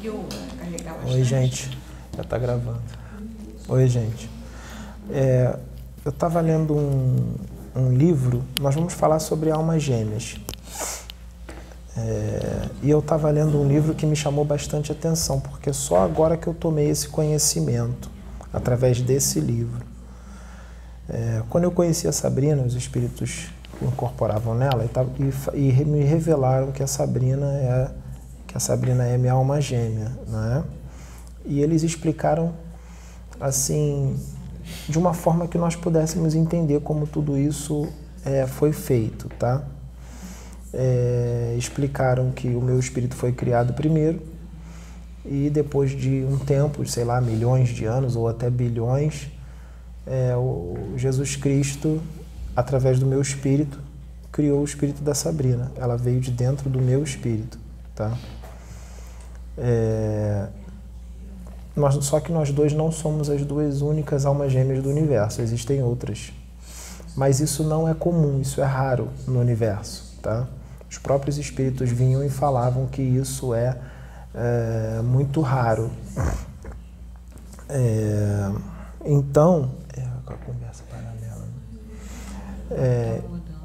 conseguiu carregar bastante? Oi, gente. Já está gravando. Oi, gente. É, eu estava lendo um, um livro, nós vamos falar sobre almas gêmeas. É, e eu estava lendo um livro que me chamou bastante atenção, porque só agora que eu tomei esse conhecimento, através desse livro. É, quando eu conheci a Sabrina, os espíritos incorporavam nela e, e, e, me revelaram que a Sabrina é que a Sabrina é minha alma gêmea, né? E eles explicaram assim de uma forma que nós pudéssemos entender como tudo isso é, foi feito, tá? É, explicaram que o meu espírito foi criado primeiro e depois de um tempo, sei lá, milhões de anos ou até bilhões, é, o Jesus Cristo, através do meu espírito, criou o espírito da Sabrina. Ela veio de dentro do meu espírito, tá? É, nós, só que nós dois não somos as duas únicas almas gêmeas do universo, existem outras. Mas isso não é comum, isso é raro no universo, tá? Os próprios espíritos vinham e falavam que isso é é, muito raro. É, então, é, a conversa paralela. Né? É,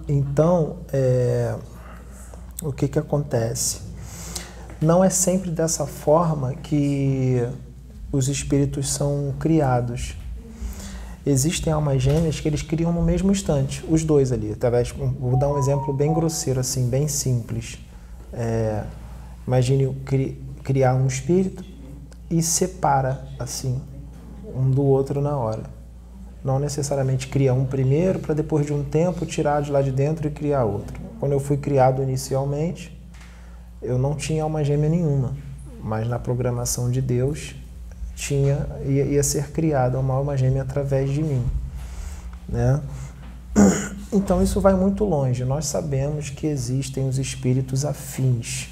então, é, o que, que acontece? Não é sempre dessa forma que os espíritos são criados. Existem almas gêmeas que eles criam no mesmo instante, os dois ali. Através, vou dar um exemplo bem grosseiro, assim, bem simples. É, imagine criar um espírito e separa assim um do outro na hora. Não necessariamente cria um primeiro para depois de um tempo tirar de lá de dentro e criar outro. Quando eu fui criado inicialmente, eu não tinha alma gêmea nenhuma, mas na programação de Deus tinha ia, ia ser criada uma alma gêmea através de mim, né? Então isso vai muito longe. Nós sabemos que existem os espíritos afins,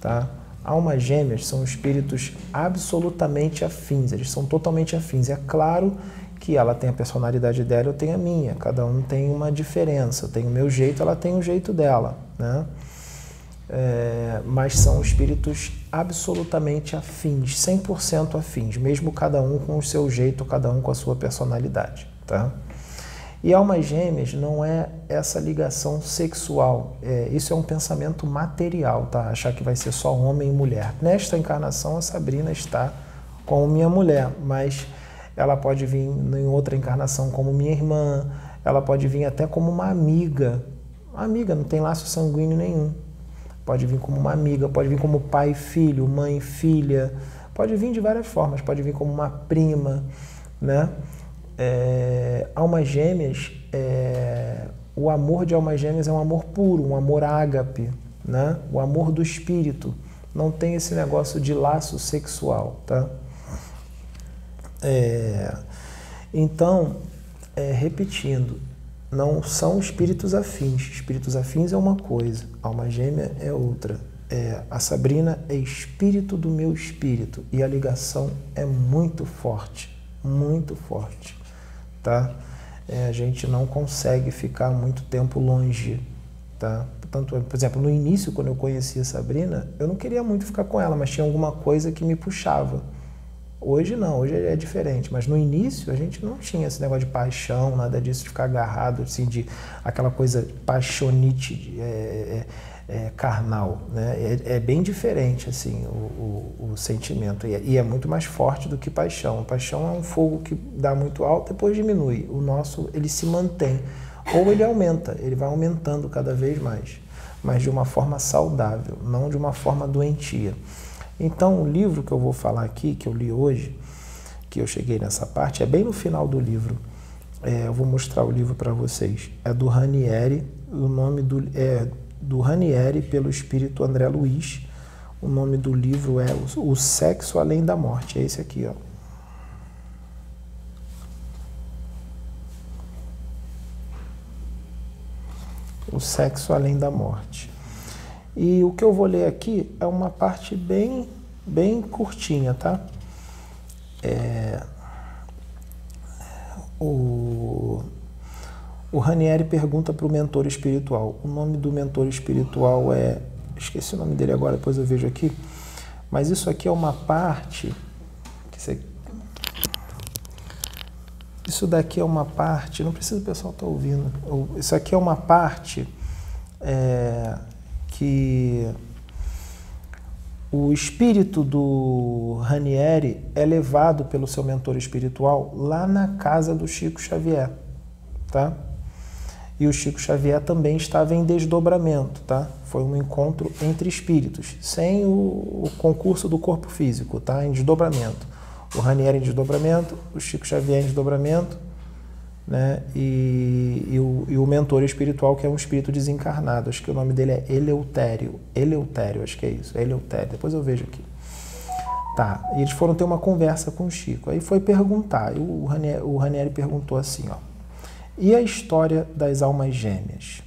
tá? Almas gêmeas são espíritos absolutamente afins, eles são totalmente afins. É claro que ela tem a personalidade dela, eu tenho a minha, cada um tem uma diferença. Eu tenho o meu jeito, ela tem o jeito dela, né? É, mas são espíritos absolutamente afins, 100% afins, mesmo cada um com o seu jeito, cada um com a sua personalidade, tá? E almas gêmeas não é essa ligação sexual. É, isso é um pensamento material, tá? Achar que vai ser só homem e mulher. Nesta encarnação, a Sabrina está como minha mulher, mas ela pode vir em outra encarnação como minha irmã, ela pode vir até como uma amiga. Uma amiga, não tem laço sanguíneo nenhum. Pode vir como uma amiga, pode vir como pai filho, mãe filha, pode vir de várias formas, pode vir como uma prima, né? É, almas gêmeas, é, o amor de almas gêmeas é um amor puro, um amor ágape, né? o amor do espírito. Não tem esse negócio de laço sexual. Tá? É, então, é, repetindo, não são espíritos afins. Espíritos afins é uma coisa, alma gêmea é outra. É, a Sabrina é espírito do meu espírito e a ligação é muito forte, muito forte tá? É, a gente não consegue ficar muito tempo longe, tá? Portanto, por exemplo, no início, quando eu conheci a Sabrina, eu não queria muito ficar com ela, mas tinha alguma coisa que me puxava. Hoje não, hoje é diferente, mas no início a gente não tinha esse negócio de paixão, nada disso, de ficar agarrado, assim, de aquela coisa paixonite, é, é, é, carnal. Né? É, é, bem diferente assim o, o, o sentimento e é, e é, muito mais forte do que paixão. A paixão é um fogo que dá muito alto, depois diminui. O nosso ele se mantém ou ele aumenta, ele vai aumentando cada vez mais, mas de uma forma saudável, não de uma forma doentia. Então o livro que eu vou falar aqui, que eu li hoje, que eu cheguei nessa parte, é bem no final do livro. É, eu vou mostrar o livro para vocês. É do Ranieri, o nome do é do Ranieri pelo espírito André Luiz. O nome do livro é O Sexo Além da Morte. É esse aqui, ó. O Sexo Além da Morte. E o que eu vou ler aqui é uma parte bem, bem curtinha, tá? É, o o Ranieri pergunta para o mentor espiritual. O nome do mentor espiritual é. Esqueci o nome dele agora, depois eu vejo aqui. Mas isso aqui é uma parte. Isso daqui é uma parte. Não precisa o pessoal estar tá ouvindo. Isso aqui é uma parte é, que o espírito do Ranieri é levado pelo seu mentor espiritual lá na casa do Chico Xavier, tá? E o Chico Xavier também estava em desdobramento, tá? Foi um encontro entre espíritos, sem o, o concurso do corpo físico, tá? Em desdobramento. O Ranieri em desdobramento, o Chico Xavier em desdobramento, né? E, e, o, e, o, mentor espiritual, que é um espírito desencarnado. Acho que o nome dele é Eleutério. Eleutério, acho que é isso. Eleutério. Depois eu vejo aqui. Tá. E eles foram ter uma conversa com o Chico. Aí foi perguntar. O Ranieri, o Ranieri perguntou assim, ó. E a história das almas gêmeas?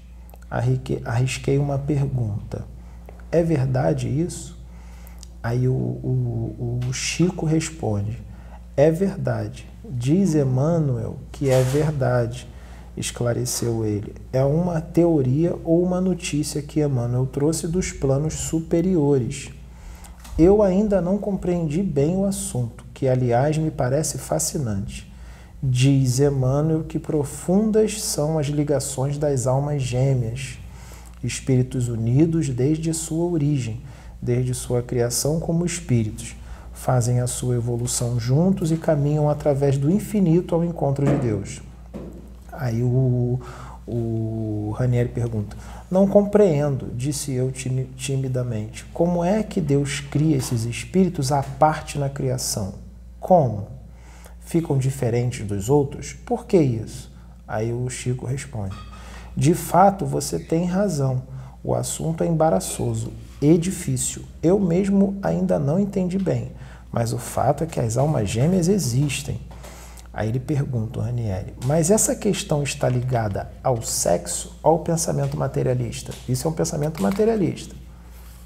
Arrisquei uma pergunta. É verdade isso? Aí o, o, o Chico responde: É verdade Diz Emmanuel que é verdade, esclareceu ele. É uma teoria ou uma notícia que Emmanuel trouxe dos planos superiores. Eu ainda não compreendi bem o assunto, que aliás me parece fascinante. Diz Emmanuel que profundas são as ligações das almas gêmeas, espíritos unidos desde sua origem, desde sua criação como espíritos fazem a sua evolução juntos e caminham através do infinito ao encontro de Deus. Aí o, o Ranieri pergunta: Não compreendo, disse eu timidamente, como é que Deus cria esses espíritos à parte na criação? Como? Ficam diferentes dos outros? Por que isso? Aí o Chico responde: De fato, você tem razão. O assunto é embaraçoso e difícil. Eu mesmo ainda não entendi bem mas o fato é que as almas gêmeas existem. Aí ele pergunta, Ranieri, mas essa questão está ligada ao sexo ou ao pensamento materialista? Isso é um pensamento materialista,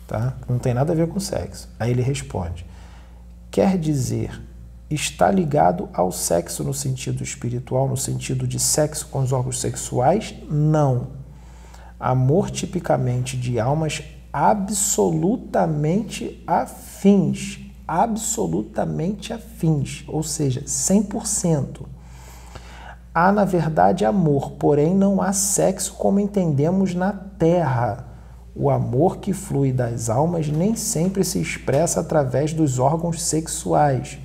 tá? Não tem nada a ver com sexo. Aí ele responde, quer dizer, está ligado ao sexo no sentido espiritual, no sentido de sexo com os órgãos sexuais? Não. Amor tipicamente de almas absolutamente afins absolutamente afins, ou seja, 100%. Há, na verdade, amor, porém não há sexo como entendemos na Terra. O amor que flui das almas nem sempre se expressa através dos órgãos sexuais.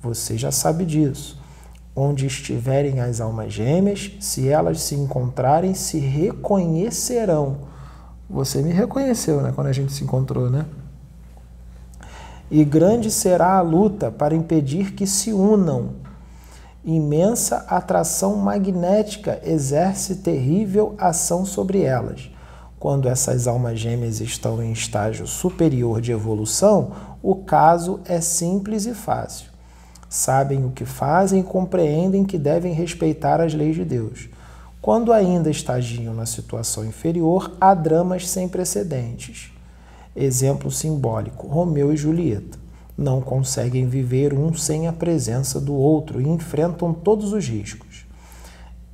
Você já sabe disso. Onde estiverem as almas gêmeas, se elas se encontrarem, se reconhecerão. Você me reconheceu, né, quando a gente se encontrou, né? E grande será a luta para impedir que se unam. Imensa atração magnética exerce terrível ação sobre elas. Quando essas almas gêmeas estão em estágio superior de evolução, o caso é simples e fácil. Sabem o que fazem e compreendem que devem respeitar as leis de Deus. Quando ainda estagiam na situação inferior, há dramas sem precedentes. Exemplo simbólico: Romeu e Julieta. Não conseguem viver um sem a presença do outro e enfrentam todos os riscos.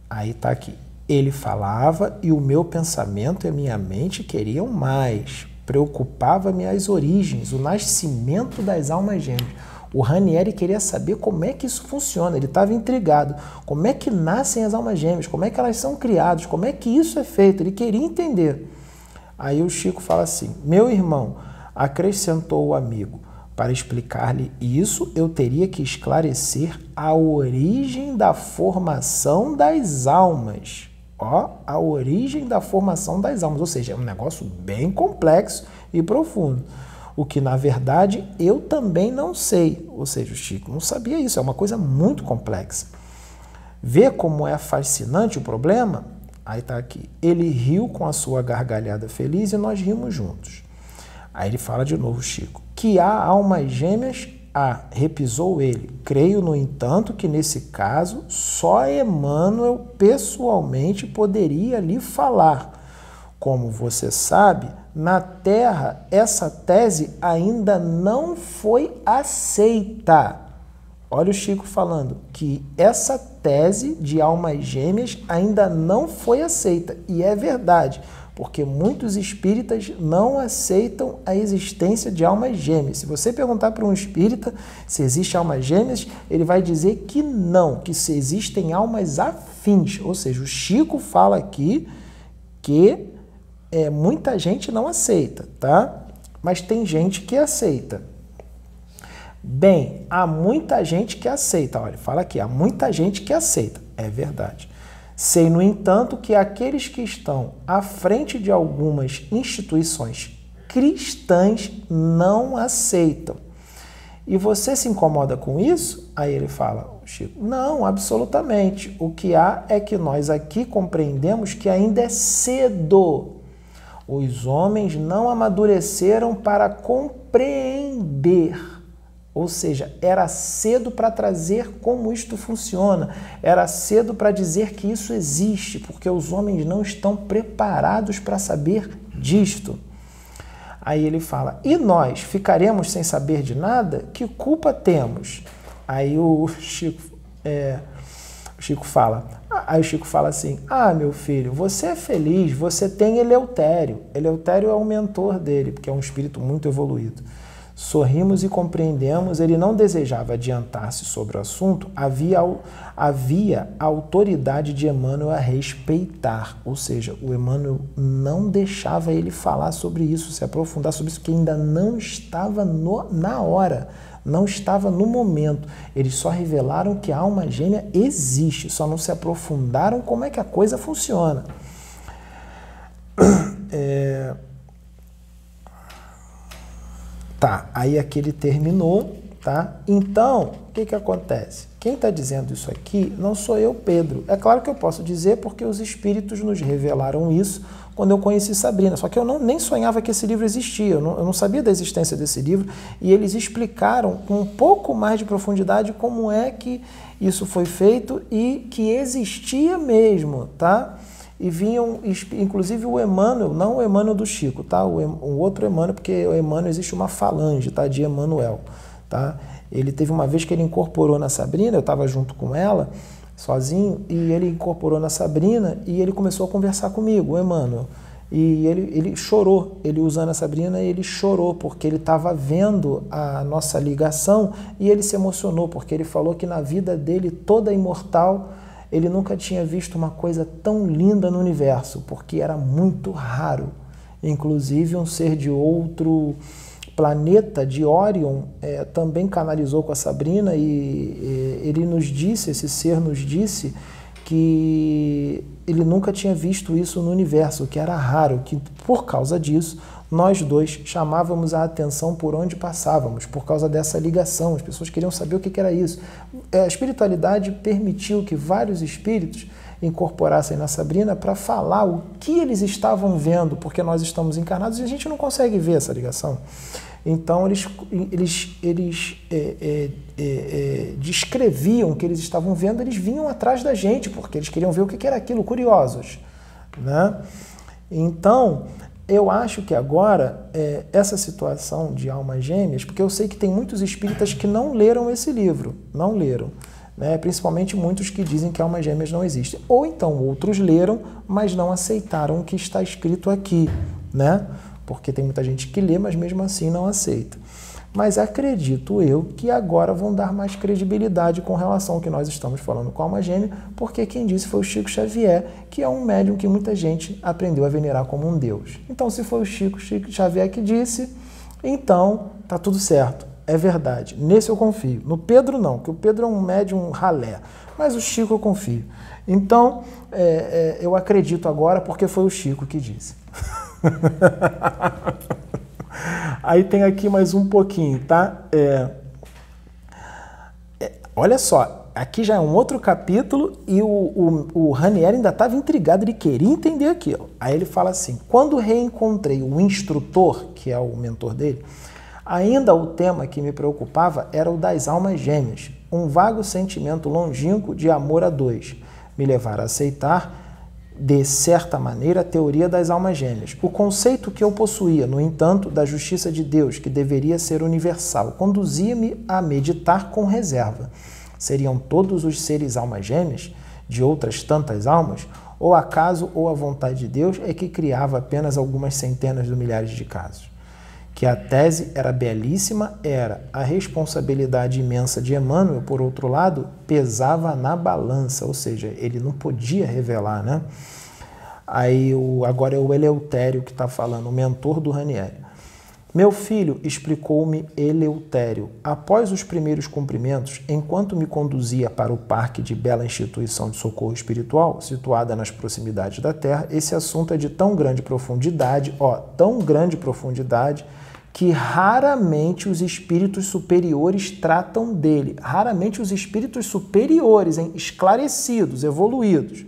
Aí está aqui. Ele falava e o meu pensamento e a minha mente queriam mais. Preocupava-me as origens, o nascimento das almas gêmeas. O Ranieri queria saber como é que isso funciona, ele estava intrigado. Como é que nascem as almas gêmeas? Como é que elas são criadas? Como é que isso é feito? Ele queria entender. Aí o Chico fala assim: Meu irmão, acrescentou o amigo, para explicar-lhe isso, eu teria que esclarecer a origem da formação das almas. Ó, a origem da formação das almas, ou seja, é um negócio bem complexo e profundo. O que na verdade eu também não sei. Ou seja, o Chico não sabia isso, é uma coisa muito complexa. Vê como é fascinante o problema? Aí tá aqui. Ele riu com a sua gargalhada feliz e nós rimos juntos. Aí ele fala de novo, Chico. Que há almas gêmeas? Há, repisou ele. Creio, no entanto, que nesse caso só Emmanuel pessoalmente poderia lhe falar. Como você sabe, na Terra essa tese ainda não foi aceita. Olha o Chico falando que essa tese de almas gêmeas ainda não foi aceita. E é verdade, porque muitos espíritas não aceitam a existência de almas gêmeas. Se você perguntar para um espírita se existe almas gêmeas, ele vai dizer que não, que se existem almas afins. Ou seja, o Chico fala aqui que é, muita gente não aceita, tá? Mas tem gente que aceita. Bem, há muita gente que aceita. Olha, fala aqui, há muita gente que aceita. É verdade. Sei, no entanto, que aqueles que estão à frente de algumas instituições cristãs não aceitam. E você se incomoda com isso? Aí ele fala, Chico, não, absolutamente. O que há é que nós aqui compreendemos que ainda é cedo. Os homens não amadureceram para compreender ou seja, era cedo para trazer como isto funciona, era cedo para dizer que isso existe, porque os homens não estão preparados para saber disto. Aí ele fala: e nós ficaremos sem saber de nada? Que culpa temos? Aí o Chico, é, o Chico fala: aí o Chico fala assim: ah, meu filho, você é feliz, você tem Eleutério. Eleutério é o mentor dele, porque é um espírito muito evoluído. Sorrimos e compreendemos, ele não desejava adiantar-se sobre o assunto, havia, havia a autoridade de Emmanuel a respeitar, ou seja, o Emmanuel não deixava ele falar sobre isso, se aprofundar sobre isso, que ainda não estava no, na hora, não estava no momento. Eles só revelaram que a alma gêmea existe, só não se aprofundaram como é que a coisa funciona. É, Tá, aí aquele terminou, tá? Então, o que, que acontece? Quem está dizendo isso aqui não sou eu, Pedro. É claro que eu posso dizer porque os espíritos nos revelaram isso quando eu conheci Sabrina. Só que eu não, nem sonhava que esse livro existia, eu não, eu não sabia da existência desse livro e eles explicaram com um pouco mais de profundidade como é que isso foi feito e que existia mesmo, tá? E vinham, inclusive o Emmanuel, não o Emmanuel do Chico, tá? O, o outro Emmanuel, porque o Emmanuel existe uma falange, tá? De Emmanuel, tá? Ele teve uma vez que ele incorporou na Sabrina, eu estava junto com ela, sozinho, e ele incorporou na Sabrina e ele começou a conversar comigo, o Emmanuel. E ele, ele chorou, ele usando a Sabrina, ele chorou, porque ele estava vendo a nossa ligação e ele se emocionou, porque ele falou que na vida dele toda imortal ele nunca tinha visto uma coisa tão linda no universo, porque era muito raro. Inclusive, um ser de outro planeta, de Orion, é, também canalizou com a Sabrina e, e ele nos disse, esse ser nos disse, que ele nunca tinha visto isso no universo, que era raro, que por causa disso nós dois chamávamos a atenção por onde passávamos, por causa dessa ligação. As pessoas queriam saber o que era isso. A espiritualidade permitiu que vários espíritos incorporassem na Sabrina para falar o que eles estavam vendo, porque nós estamos encarnados e a gente não consegue ver essa ligação. Então eles, eles, eles é, é, é, é descreviam o que eles estavam vendo, eles vinham atrás da gente, porque eles queriam ver o que era aquilo, curiosos. Né? Então, eu acho que agora, é, essa situação de almas gêmeas, porque eu sei que tem muitos espíritas que não leram esse livro, não leram. Né? Principalmente muitos que dizem que almas gêmeas não existem. Ou então outros leram, mas não aceitaram o que está escrito aqui. Né? Porque tem muita gente que lê, mas mesmo assim não aceita mas acredito eu que agora vão dar mais credibilidade com relação ao que nós estamos falando com a alma gêmea, porque quem disse foi o Chico Xavier, que é um médium que muita gente aprendeu a venerar como um deus. Então, se foi o Chico, Chico Xavier que disse, então tá tudo certo. É verdade. Nesse eu confio. No Pedro, não, que o Pedro é um médium ralé. Mas o Chico eu confio. Então, é, é, eu acredito agora porque foi o Chico que disse. Aí tem aqui mais um pouquinho, tá? É, é, olha só, aqui já é um outro capítulo e o, o, o Ranieri ainda estava intrigado, ele queria entender aquilo. Aí ele fala assim: quando reencontrei o instrutor, que é o mentor dele, ainda o tema que me preocupava era o das almas gêmeas, um vago sentimento longínquo de amor a dois, me levar a aceitar de certa maneira, a teoria das almas gêmeas. O conceito que eu possuía, no entanto, da justiça de Deus, que deveria ser universal, conduzia-me a meditar com reserva. Seriam todos os seres almas gêmeas, de outras tantas almas, Ou acaso ou a vontade de Deus é que criava apenas algumas centenas de milhares de casos? Que a tese era belíssima, era a responsabilidade imensa de Emmanuel, por outro lado, pesava na balança, ou seja, ele não podia revelar, né? Aí o, agora é o Eleutério que está falando, o mentor do Ranieri. Meu filho, explicou-me Eleutério, após os primeiros cumprimentos, enquanto me conduzia para o parque de bela instituição de socorro espiritual, situada nas proximidades da Terra, esse assunto é de tão grande profundidade, ó, tão grande profundidade, que raramente os espíritos superiores tratam dele. Raramente os espíritos superiores, hein, esclarecidos, evoluídos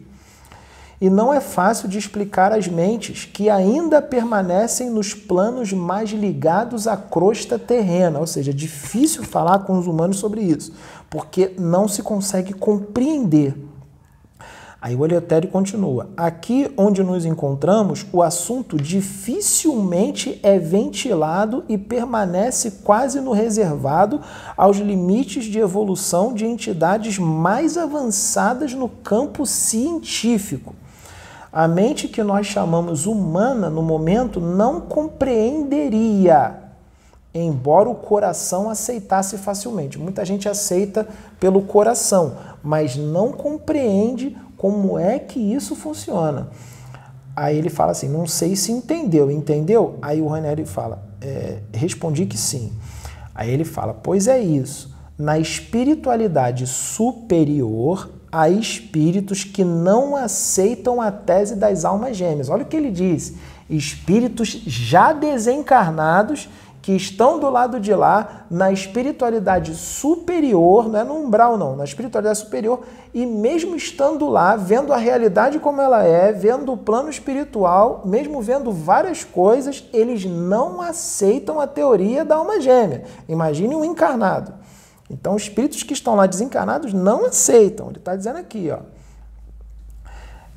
e não é fácil de explicar às mentes que ainda permanecem nos planos mais ligados à crosta terrena, ou seja, é difícil falar com os humanos sobre isso, porque não se consegue compreender. Aí o Eleutério continua: Aqui onde nos encontramos, o assunto dificilmente é ventilado e permanece quase no reservado aos limites de evolução de entidades mais avançadas no campo científico. A mente que nós chamamos humana no momento não compreenderia, embora o coração aceitasse facilmente. Muita gente aceita pelo coração, mas não compreende como é que isso funciona. Aí ele fala assim: não sei se entendeu, entendeu? Aí o Ranieri fala: é, respondi que sim. Aí ele fala: pois é isso. Na espiritualidade superior, a espíritos que não aceitam a tese das almas gêmeas. Olha o que ele diz: espíritos já desencarnados que estão do lado de lá, na espiritualidade superior, não é no umbral, não, na espiritualidade superior, e mesmo estando lá, vendo a realidade como ela é, vendo o plano espiritual, mesmo vendo várias coisas, eles não aceitam a teoria da alma gêmea. Imagine um encarnado. Então, os espíritos que estão lá desencarnados não aceitam. Ele está dizendo aqui, ó.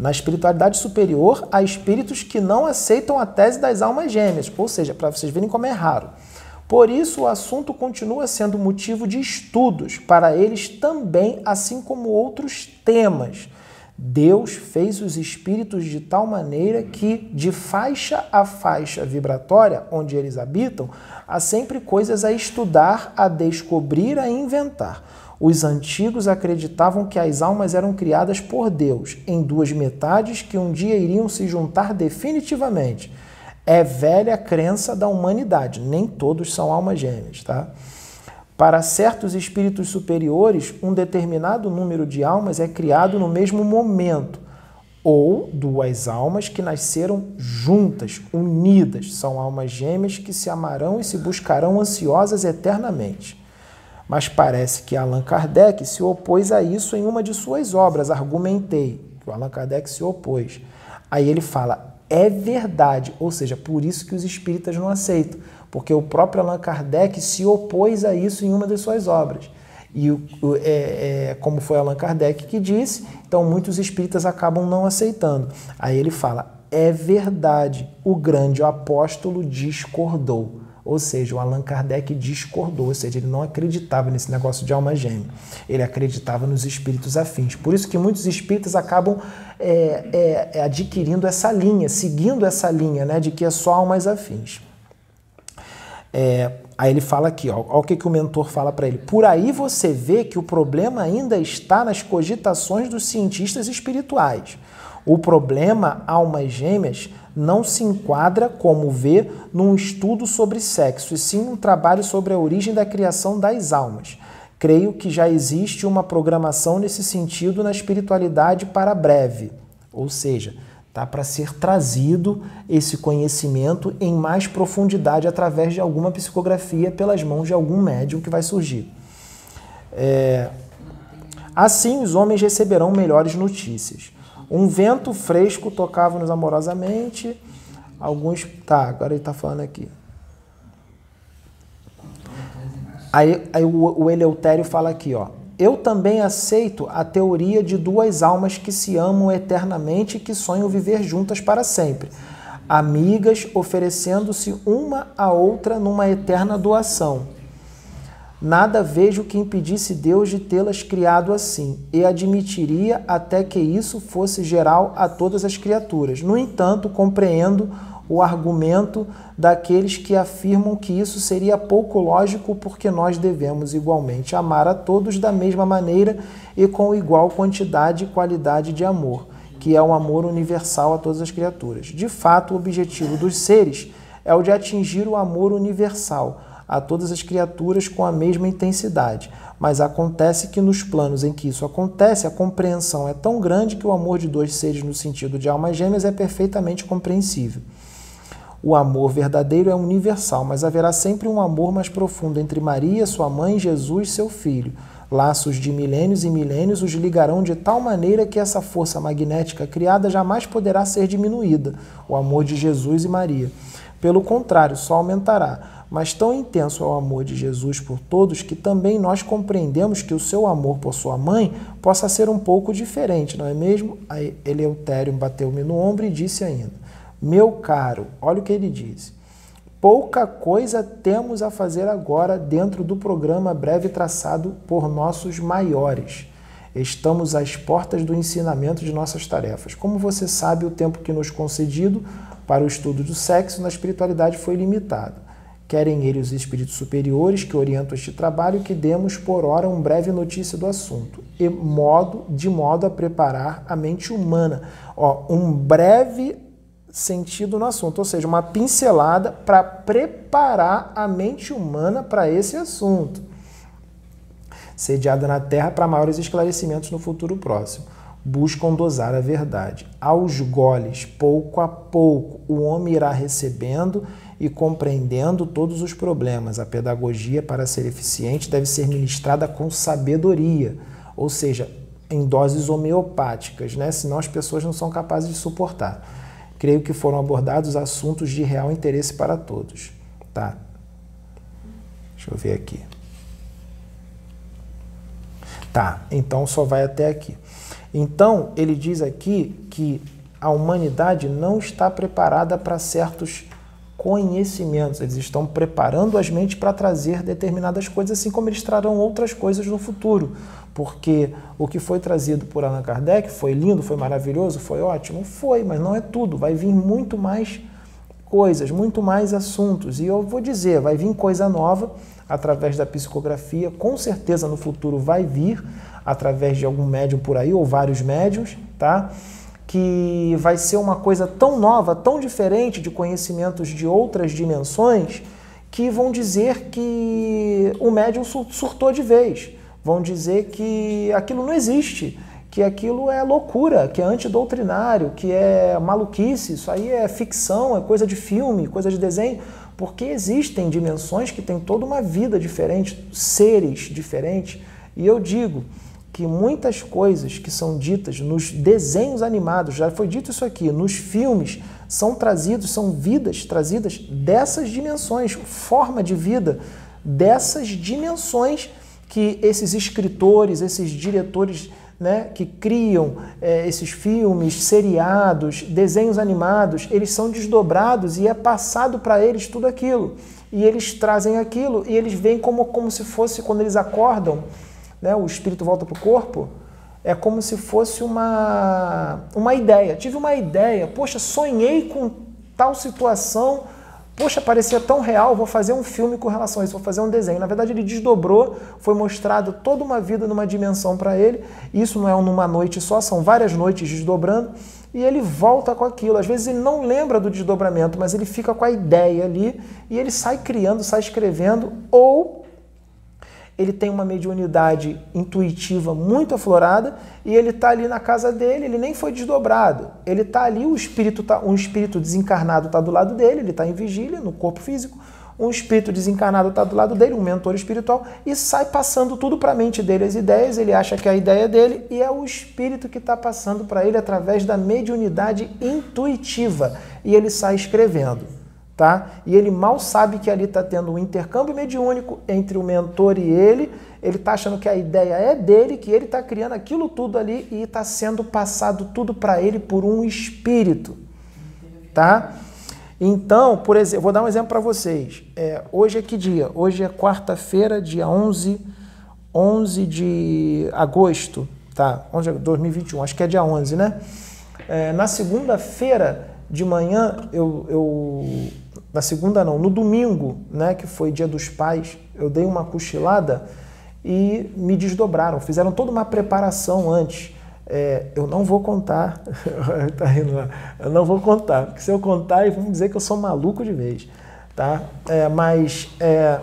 Na espiritualidade superior, há espíritos que não aceitam a tese das almas gêmeas, ou seja, para vocês verem como é raro. Por isso, o assunto continua sendo motivo de estudos para eles também, assim como outros temas. Deus fez os espíritos de tal maneira que, de faixa a faixa vibratória onde eles habitam, há sempre coisas a estudar, a descobrir, a inventar. Os antigos acreditavam que as almas eram criadas por Deus, em duas metades que um dia iriam se juntar definitivamente. É velha crença da humanidade, nem todos são almas gêmeas, tá? Para certos espíritos superiores, um determinado número de almas é criado no mesmo momento, ou duas almas que nasceram juntas, unidas, são almas gêmeas que se amarão e se buscarão ansiosas eternamente. Mas parece que Allan Kardec se opôs a isso em uma de suas obras, argumentei, que o Allan Kardec se opôs. Aí ele fala, é verdade, ou seja, por isso que os espíritas não aceitam, porque o próprio Allan Kardec se opôs a isso em uma de suas obras. E é, é, como foi Allan Kardec que disse, então muitos espíritas acabam não aceitando. Aí ele fala: é verdade, o grande apóstolo discordou. Ou seja, o Allan Kardec discordou, ou seja, ele não acreditava nesse negócio de alma gêmea. Ele acreditava nos espíritos afins. Por isso que muitos espíritas acabam é, é, é adquirindo essa linha, seguindo essa linha, né, de que é só almas afins. É, Aí ele fala aqui, ó, o que, que o mentor fala para ele. Por aí você vê que o problema ainda está nas cogitações dos cientistas espirituais. O problema almas gêmeas não se enquadra, como vê, num estudo sobre sexo, e sim um trabalho sobre a origem da criação das almas. Creio que já existe uma programação nesse sentido na espiritualidade para breve. Ou seja, tá? para ser trazido esse conhecimento em mais profundidade através de alguma psicografia pelas mãos de algum médium que vai surgir. É... Assim, os homens receberão melhores notícias. Um vento fresco tocava-nos amorosamente. Alguns. Tá, agora ele está falando aqui. Aí, aí o, o Eleutério fala aqui, ó. Eu também aceito a teoria de duas almas que se amam eternamente e que sonham viver juntas para sempre, amigas oferecendo-se uma à outra numa eterna doação. Nada vejo que impedisse Deus de tê-las criado assim, e admitiria até que isso fosse geral a todas as criaturas. No entanto, compreendo o argumento daqueles que afirmam que isso seria pouco lógico porque nós devemos igualmente amar a todos da mesma maneira e com igual quantidade e qualidade de amor, que é o amor universal a todas as criaturas. De fato, o objetivo dos seres é o de atingir o amor universal a todas as criaturas com a mesma intensidade. Mas acontece que nos planos em que isso acontece, a compreensão é tão grande que o amor de dois seres no sentido de almas gêmeas é perfeitamente compreensível. O amor verdadeiro é universal, mas haverá sempre um amor mais profundo entre Maria, sua mãe, Jesus, seu filho. Laços de milênios e milênios os ligarão de tal maneira que essa força magnética criada jamais poderá ser diminuída, o amor de Jesus e Maria. Pelo contrário, só aumentará. Mas tão intenso é o amor de Jesus por todos que também nós compreendemos que o seu amor por sua mãe possa ser um pouco diferente, não é mesmo? Aí Eleutério bateu-me no ombro e disse ainda: meu caro, olha o que ele diz. Pouca coisa temos a fazer agora dentro do programa breve traçado por nossos maiores. Estamos às portas do ensinamento de nossas tarefas. Como você sabe, o tempo que nos concedido para o estudo do sexo na espiritualidade foi limitado. Querem eles os espíritos superiores que orientam este trabalho que demos por hora um breve notícia do assunto, e modo, de modo a preparar a mente humana. Ó, um breve sentido no assunto, ou seja, uma pincelada para preparar a mente humana para esse assunto. Sediada na Terra para maiores esclarecimentos no futuro próximo. Buscam dosar a verdade. Aos goles, pouco a pouco, o homem irá recebendo e compreendendo todos os problemas. A pedagogia, para ser eficiente, deve ser ministrada com sabedoria, ou seja, em doses homeopáticas, né? senão as pessoas não são capazes de suportar creio que foram abordados assuntos de real interesse para todos. Tá? Deixa eu ver aqui. Tá, então só vai até aqui. Então, ele diz aqui que a humanidade não está preparada para certos conhecimentos. Eles estão preparando as mentes para trazer determinadas coisas, assim como eles trarão outras coisas no futuro porque o que foi trazido por Allan Kardec foi lindo, foi maravilhoso, foi ótimo? Foi, mas não é tudo. Vai vir muito mais coisas, muito mais assuntos. E eu vou dizer, vai vir coisa nova através da psicografia, com certeza no futuro vai vir através de algum médium por aí, ou vários médiums, tá? Que vai ser uma coisa tão nova, tão diferente de conhecimentos de outras dimensões, que vão dizer que o médium surtou de vez vão dizer que aquilo não existe, que aquilo é loucura, que é antidoutrinário, que é maluquice, isso aí é ficção, é coisa de filme, coisa de desenho, porque existem dimensões que têm toda uma vida diferente, seres diferentes. E eu digo que muitas coisas que são ditas nos desenhos animados, já foi dito isso aqui, nos filmes, são trazidos, são vidas trazidas dessas dimensões, forma de vida dessas dimensões que esses escritores, esses diretores né, que criam é, esses filmes, seriados, desenhos animados, eles são desdobrados e é passado para eles tudo aquilo. E eles trazem aquilo e eles veem como, como se fosse, quando eles acordam, né, o espírito volta para o corpo, é como se fosse uma, uma ideia. Tive uma ideia, poxa, sonhei com tal situação Poxa, parecia tão real, vou fazer um filme com relação a isso, vou fazer um desenho. Na verdade, ele desdobrou, foi mostrado toda uma vida numa dimensão para ele. Isso não é numa noite só, são várias noites desdobrando. E ele volta com aquilo. Às vezes ele não lembra do desdobramento, mas ele fica com a ideia ali e ele sai criando, sai escrevendo, ou ele tem uma mediunidade intuitiva muito aflorada e ele está ali na casa dele, ele nem foi desdobrado. Ele está ali, o espírito tá, um espírito desencarnado está do lado dele, ele está em vigília no corpo físico, um espírito desencarnado está do lado dele, um mentor espiritual, e sai passando tudo para a mente dele, as ideias, ele acha que é a ideia dele, e é o espírito que está passando para ele através da mediunidade intuitiva, e ele sai escrevendo tá? E ele mal sabe que ali está tendo um intercâmbio mediúnico entre o mentor e ele. Ele está achando que a ideia é dele, que ele está criando aquilo tudo ali e está sendo passado tudo para ele por um espírito, tá? Então, por exemplo, vou dar um exemplo para vocês. É, hoje é que dia? Hoje é quarta-feira, dia 11, 11 de agosto, tá? 11 de 2021, acho que é dia 11, né? É, na segunda-feira de manhã, eu, eu, Na segunda não, no domingo, né, que foi dia dos pais, eu dei uma cochilada e me desdobraram. Fizeram toda uma preparação antes. É, eu não vou contar, tá rindo lá, eu não vou contar, porque se eu contar, vão dizer que eu sou maluco de vez, tá? É, mas é,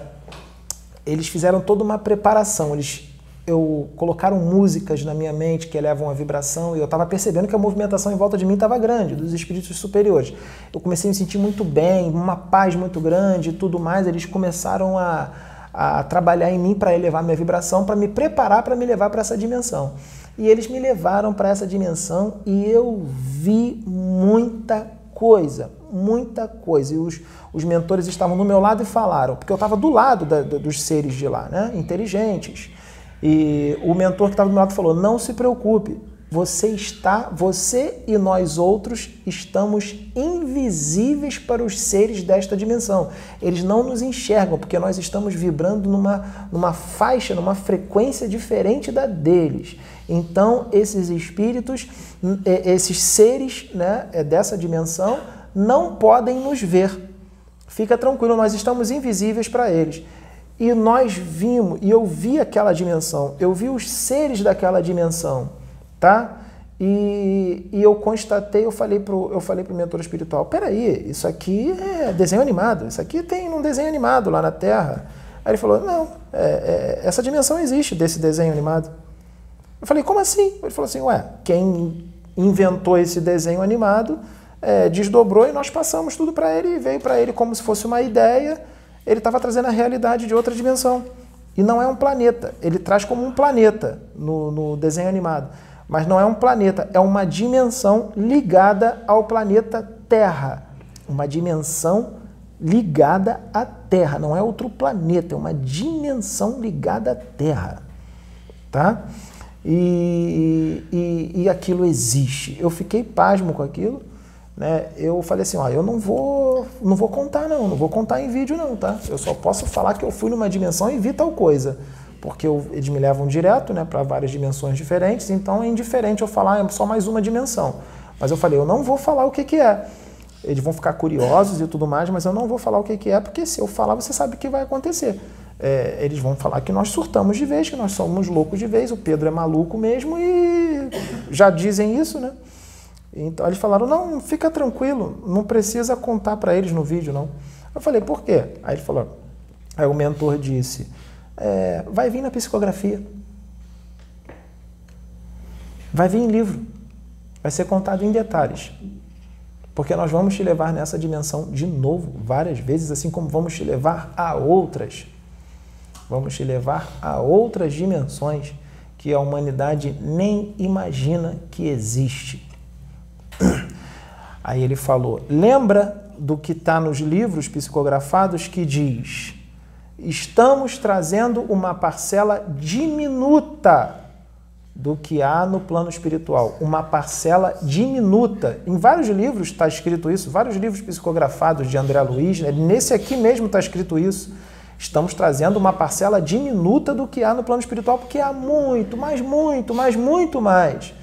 eles fizeram toda uma preparação, eles eu colocaram músicas na minha mente que elevam a vibração e eu estava percebendo que a movimentação em volta de mim estava grande, dos espíritos superiores. Eu comecei a me sentir muito bem, uma paz muito grande e tudo mais. Eles começaram a, a trabalhar em mim para elevar minha vibração, para me preparar para me levar para essa dimensão. E eles me levaram para essa dimensão e eu vi muita coisa, muita coisa. E os, os mentores estavam do meu lado e falaram, porque eu estava do lado da, dos seres de lá, né? inteligentes e o mentor que estava do meu lado falou: não se preocupe, você está, você e nós outros estamos invisíveis para os seres desta dimensão. Eles não nos enxergam porque nós estamos vibrando numa, numa faixa, numa frequência diferente da deles. Então, esses espíritos, é, esses seres né, é, dessa dimensão, não podem nos ver. Fica tranquilo, nós estamos invisíveis para eles. E nós vimos, e eu vi aquela dimensão, eu vi os seres daquela dimensão, tá? E, e eu constatei, eu falei pro, eu falei pro mentor espiritual, peraí, isso aqui é desenho animado, isso aqui tem um desenho animado lá na Terra. Aí ele falou, não, é, é, essa dimensão existe desse desenho animado. Eu falei, como assim? Ele falou assim, ué, quem inventou esse desenho animado é, desdobrou e nós passamos tudo para ele e veio para ele como se fosse uma ideia ele estava trazendo a realidade de outra dimensão. E não é um planeta. Ele traz como um planeta no, no desenho animado. Mas não é um planeta, é uma dimensão ligada ao planeta Terra. Uma dimensão ligada à Terra. Não é outro planeta, é uma dimensão ligada à Terra. Tá? E, e, e aquilo existe. Eu fiquei pasmo com aquilo né, eu falei assim, ó, eu não vou, não vou contar não, não vou contar em vídeo não, tá? Eu só posso falar que eu fui numa dimensão e vi tal coisa, porque eu, eles me levam direto, né, para várias dimensões diferentes, então é indiferente eu falar é só mais uma dimensão. Mas eu falei, eu não vou falar o que que é. Eles vão ficar curiosos e tudo mais, mas eu não vou falar o que que é, porque se eu falar, você sabe o que vai acontecer. É, eles vão falar que nós surtamos de vez, que nós somos loucos de vez, o Pedro é maluco mesmo e já dizem isso, né? Então eles falaram: não, fica tranquilo, não precisa contar para eles no vídeo, não. Eu falei: por quê? Aí ele falou: aí o mentor disse: é, vai vir na psicografia, vai vir em livro, vai ser contado em detalhes. Porque nós vamos te levar nessa dimensão de novo, várias vezes, assim como vamos te levar a outras. Vamos te levar a outras dimensões que a humanidade nem imagina que existe. Aí ele falou: lembra do que está nos livros psicografados que diz: estamos trazendo uma parcela diminuta do que há no plano espiritual, uma parcela diminuta. Em vários livros está escrito isso, vários livros psicografados de André Luiz, né? nesse aqui mesmo está escrito isso. Estamos trazendo uma parcela diminuta do que há no plano espiritual, porque há muito, mais muito, mais muito mais.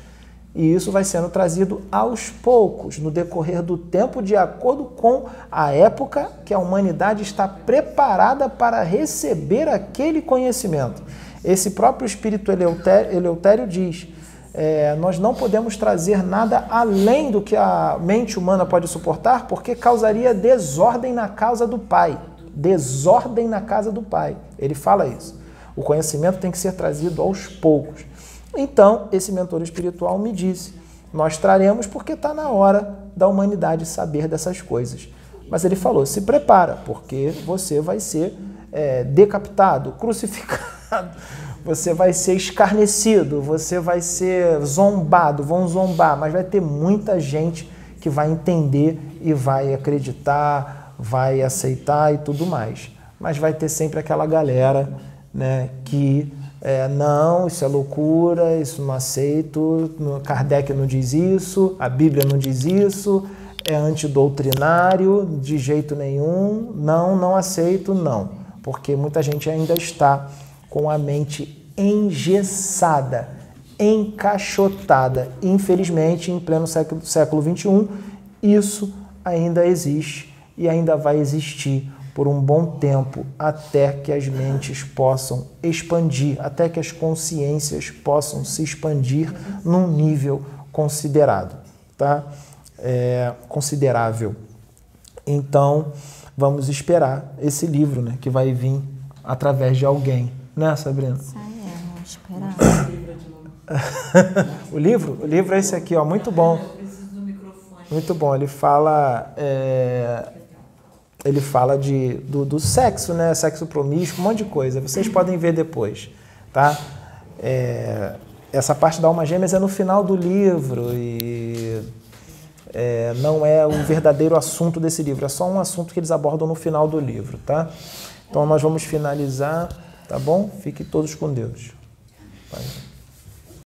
E isso vai sendo trazido aos poucos, no decorrer do tempo, de acordo com a época que a humanidade está preparada para receber aquele conhecimento. Esse próprio espírito Eleutério, Eleutério diz: é, nós não podemos trazer nada além do que a mente humana pode suportar, porque causaria desordem na casa do Pai. Desordem na casa do Pai. Ele fala isso. O conhecimento tem que ser trazido aos poucos. Então, esse mentor espiritual me disse: Nós traremos porque está na hora da humanidade saber dessas coisas. Mas ele falou: se prepara, porque você vai ser é, decapitado, crucificado, você vai ser escarnecido, você vai ser zombado, vão zombar, mas vai ter muita gente que vai entender e vai acreditar, vai aceitar e tudo mais. Mas vai ter sempre aquela galera né, que é, não, isso é loucura, isso não aceito, Kardec não diz isso, a Bíblia não diz isso, é antidoutrinário de jeito nenhum, não, não aceito, não. Porque muita gente ainda está com a mente engessada, encaixotada. Infelizmente, em pleno século, século XXI, isso ainda existe e ainda vai existir por um bom tempo até que as mentes possam expandir, até que as consciências possam se expandir num nível considerado, tá? É, considerável. Então, vamos esperar esse livro, né, que vai vir através de alguém, né, Sabrina? Isso aí, é, vamos esperar. o livro, o livro é esse aqui, ó, muito bom. Muito bom. Ele fala, é, ele fala de do, do, sexo, né, sexo promíscuo, um monte de coisa. Vocês podem ver depois, tá? É, essa parte da alma gêmeas é no final do livro e é, não é o verdadeiro assunto desse livro, é só um assunto que eles abordam no final do livro, tá? Então nós vamos finalizar, tá bom? Fiquem todos com Deus.